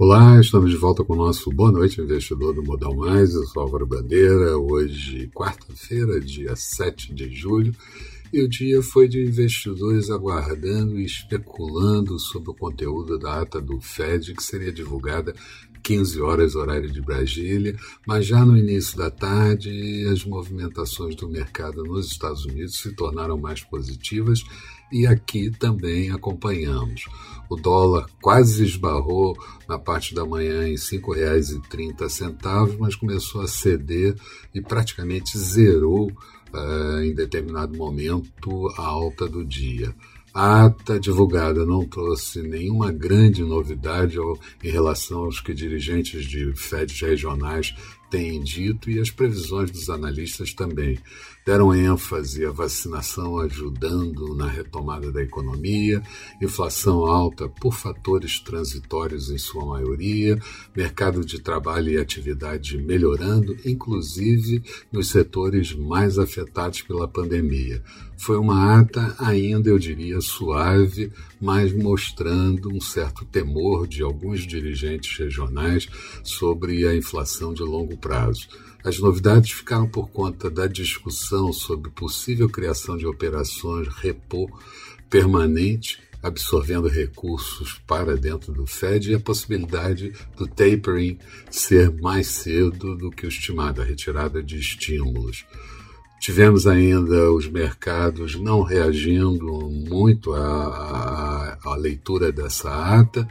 Olá, estamos de volta com o nosso Boa Noite Investidor do Modal Mais. Eu sou Álvaro Bandeira. Hoje, quarta-feira, dia 7 de julho, e o dia foi de investidores aguardando e especulando sobre o conteúdo da ata do Fed, que seria divulgada 15 horas, horário de Brasília, mas já no início da tarde, as movimentações do mercado nos Estados Unidos se tornaram mais positivas e aqui também acompanhamos. O dólar quase esbarrou na parte da manhã em R$ 5,30, mas começou a ceder e praticamente zerou uh, em determinado momento a alta do dia. A ata divulgada não trouxe nenhuma grande novidade em relação aos que dirigentes de FEDs regionais têm dito e as previsões dos analistas também deram ênfase à vacinação ajudando na retomada da economia, inflação alta por fatores transitórios em sua maioria, mercado de trabalho e atividade melhorando, inclusive nos setores mais afetados pela pandemia. Foi uma ata ainda, eu diria, suave, mas mostrando um certo temor de alguns dirigentes regionais sobre a inflação de longo prazo. As novidades ficaram por conta da discussão sobre possível criação de operações repo permanente, absorvendo recursos para dentro do Fed, e a possibilidade do tapering ser mais cedo do que o estimado, a retirada de estímulos. Tivemos ainda os mercados não reagindo muito à, à, à leitura dessa ata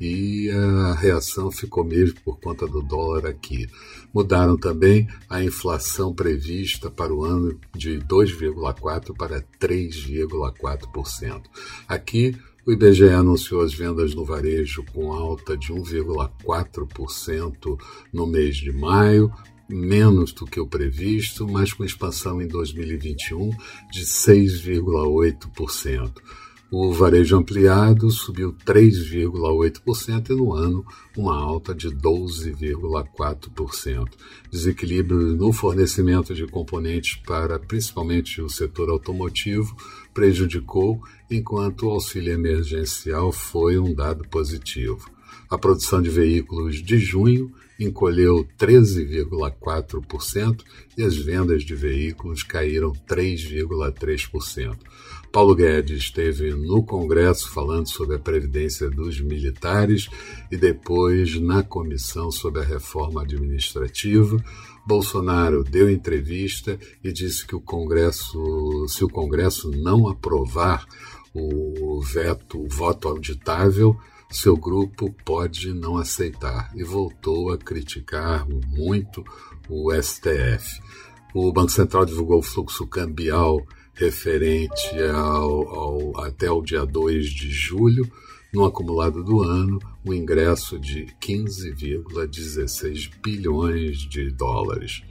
e a reação ficou mesmo por conta do dólar aqui. Mudaram também a inflação prevista para o ano de 2,4% para 3,4%. Aqui, o IBGE anunciou as vendas no varejo com alta de 1,4% no mês de maio, menos do que o previsto, mas com expansão em 2021 de 6,8%. O varejo ampliado subiu 3,8% e no ano uma alta de 12,4%. Desequilíbrio no fornecimento de componentes para principalmente o setor automotivo prejudicou, enquanto o auxílio emergencial foi um dado positivo. A produção de veículos de junho encolheu 13,4% e as vendas de veículos caíram 3,3%. Paulo Guedes esteve no Congresso falando sobre a previdência dos militares e depois na comissão sobre a reforma administrativa. Bolsonaro deu entrevista e disse que o Congresso, se o Congresso não aprovar o veto, o voto auditável, seu grupo pode não aceitar e voltou a criticar muito o STF. O Banco Central divulgou o fluxo cambial referente ao, ao, até o dia 2 de julho, no acumulado do ano, um ingresso de 15,16 bilhões de dólares.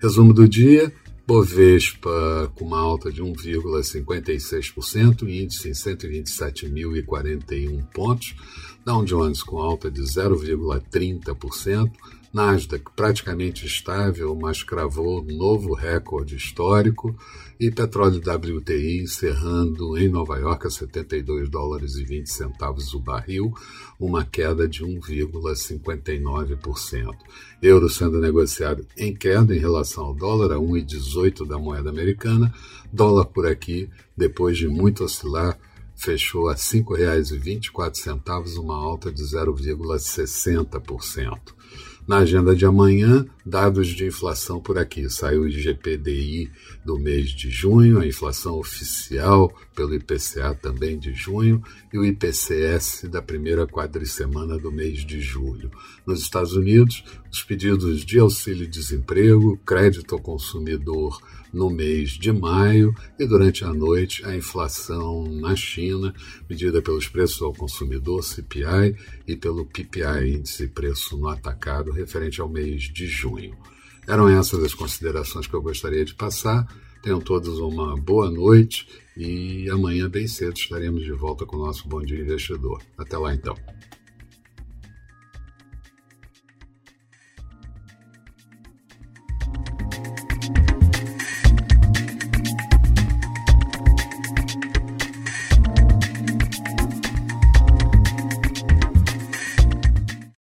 Resumo do dia: Bovespa com uma alta de 1,56%, índice em 127.041 pontos, Dow Jones com alta de 0,30%, Nasdaq praticamente estável, mas cravou novo recorde histórico e petróleo WTI encerrando em Nova York a 72 dólares e 20 centavos o barril, uma queda de 1,59%. Euro sendo negociado em queda em relação ao dólar a 1,18 da moeda americana, dólar por aqui, depois de muito oscilar, fechou a R$ 5,24, uma alta de 0,60%. Na agenda de amanhã, dados de inflação por aqui. Saiu o IGPDI do mês de junho, a inflação oficial pelo IPCA também de junho e o IPCS da primeira quadricemana do mês de julho. Nos Estados Unidos, os pedidos de auxílio-desemprego, crédito ao consumidor no mês de maio e durante a noite a inflação na China, medida pelos preços ao consumidor CPI e pelo PPI, índice preço no atacado, referente ao mês de junho. Eram essas as considerações que eu gostaria de passar. Tenham todos uma boa noite e amanhã, bem cedo, estaremos de volta com o nosso Bom Dia Investidor. Até lá então.